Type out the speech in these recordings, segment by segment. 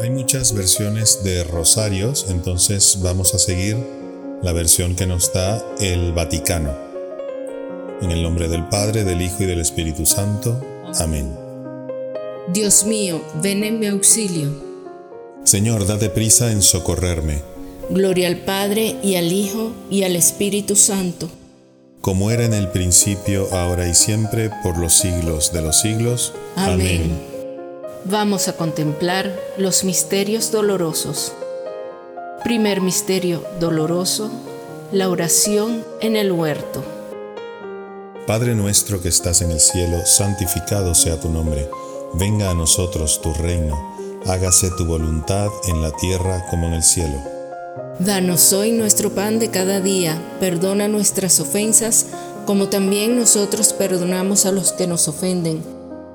Hay muchas versiones de rosarios, entonces vamos a seguir la versión que nos da el Vaticano. En el nombre del Padre, del Hijo y del Espíritu Santo. Amén. Dios mío, ven en mi auxilio. Señor, date prisa en socorrerme. Gloria al Padre y al Hijo y al Espíritu Santo. Como era en el principio, ahora y siempre, por los siglos de los siglos. Amén. Vamos a contemplar los misterios dolorosos. Primer misterio doloroso, la oración en el huerto. Padre nuestro que estás en el cielo, santificado sea tu nombre. Venga a nosotros tu reino. Hágase tu voluntad en la tierra como en el cielo. Danos hoy nuestro pan de cada día. Perdona nuestras ofensas, como también nosotros perdonamos a los que nos ofenden.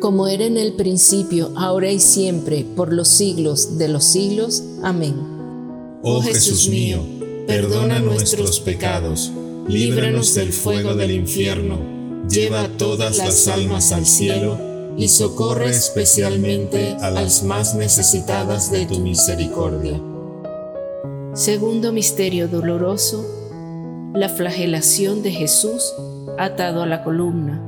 Como era en el principio, ahora y siempre, por los siglos de los siglos. Amén. Oh Jesús mío, perdona nuestros pecados, líbranos del fuego del infierno, lleva todas las almas al cielo y socorre especialmente a las más necesitadas de tu misericordia. Segundo misterio doloroso, la flagelación de Jesús atado a la columna.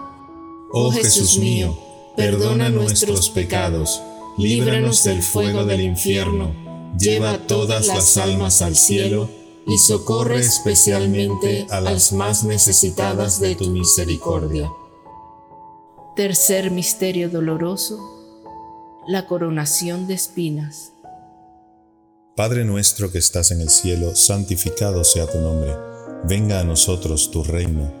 Oh Jesús mío, perdona nuestros pecados, líbranos del fuego del infierno, lleva todas las almas al cielo y socorre especialmente a las más necesitadas de tu misericordia. Tercer misterio doloroso, la coronación de espinas. Padre nuestro que estás en el cielo, santificado sea tu nombre. Venga a nosotros tu reino.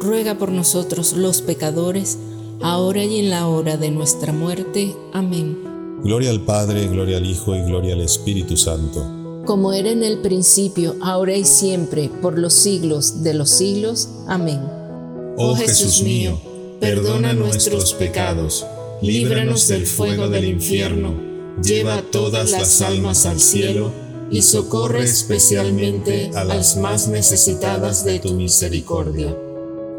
ruega por nosotros los pecadores, ahora y en la hora de nuestra muerte. Amén. Gloria al Padre, gloria al Hijo y gloria al Espíritu Santo. Como era en el principio, ahora y siempre, por los siglos de los siglos. Amén. Oh Jesús mío, perdona nuestros pecados, líbranos del fuego del infierno, lleva todas las almas al cielo y socorre especialmente a las más necesitadas de tu misericordia.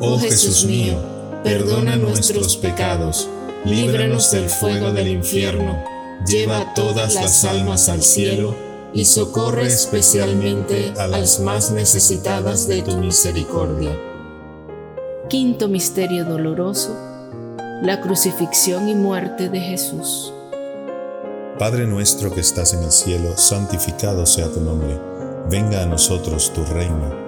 Oh Jesús mío, perdona nuestros pecados, líbranos del fuego del infierno, lleva todas las almas al cielo y socorre especialmente a las más necesitadas de tu misericordia. Quinto Misterio Doloroso. La crucifixión y muerte de Jesús. Padre nuestro que estás en el cielo, santificado sea tu nombre. Venga a nosotros tu reino.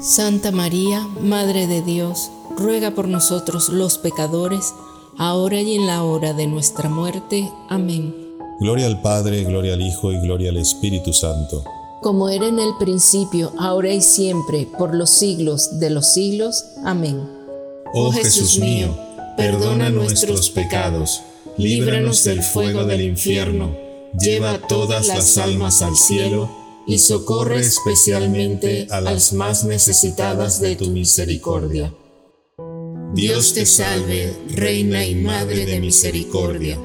Santa María, Madre de Dios, ruega por nosotros los pecadores, ahora y en la hora de nuestra muerte. Amén. Gloria al Padre, gloria al Hijo y gloria al Espíritu Santo. Como era en el principio, ahora y siempre, por los siglos de los siglos. Amén. Oh Jesús mío, perdona nuestros pecados, líbranos del fuego del infierno, lleva todas las almas al cielo y socorre especialmente a las más necesitadas de tu misericordia. Dios te salve, Reina y Madre de Misericordia,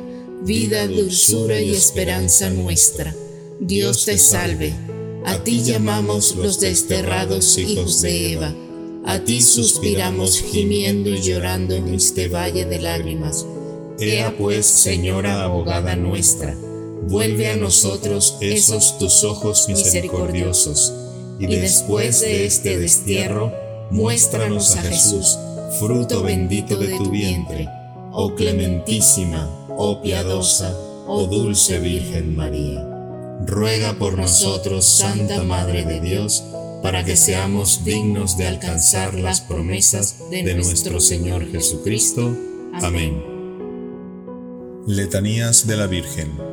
vida, dulzura y esperanza nuestra. Dios te salve, a ti llamamos los desterrados hijos de Eva, a ti suspiramos gimiendo y llorando en este valle de lágrimas. Ea pues, Señora abogada nuestra, vuelve a nosotros esos tus ojos misericordiosos, y después de este destierro, muéstranos a Jesús, fruto bendito de tu vientre, oh clementísima, oh piadosa, oh dulce Virgen María. Ruega por nosotros, Santa Madre de Dios, para que seamos dignos de alcanzar las promesas de nuestro Señor Jesucristo. Amén. Letanías de la Virgen.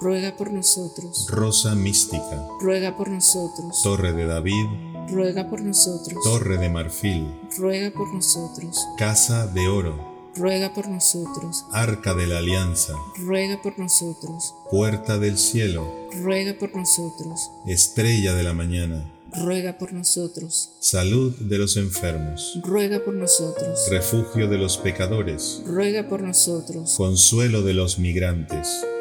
ruega por nosotros. Rosa mística, ruega por nosotros. Torre de David, ruega por nosotros. Torre de marfil, ruega por nosotros. Casa de oro, ruega por nosotros. Arca de la Alianza, ruega por nosotros. Puerta del cielo, ruega por nosotros. Estrella de la mañana, ruega por nosotros. Salud de los enfermos, ruega por nosotros. Refugio de los pecadores, ruega por nosotros. Consuelo de los migrantes,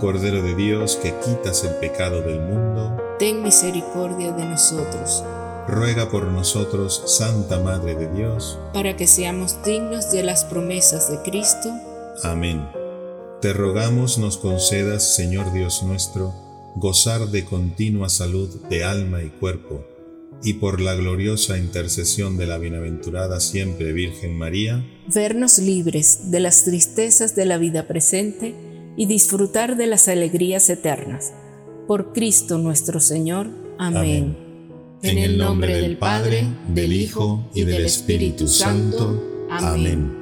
Cordero de Dios que quitas el pecado del mundo, ten misericordia de nosotros. Ruega por nosotros, Santa Madre de Dios, para que seamos dignos de las promesas de Cristo. Amén. Te rogamos nos concedas, Señor Dios nuestro, gozar de continua salud de alma y cuerpo y por la gloriosa intercesión de la bienaventurada siempre Virgen María, vernos libres de las tristezas de la vida presente y disfrutar de las alegrías eternas. Por Cristo nuestro Señor. Amén. En el nombre del Padre, del Hijo y del Espíritu Santo. Amén.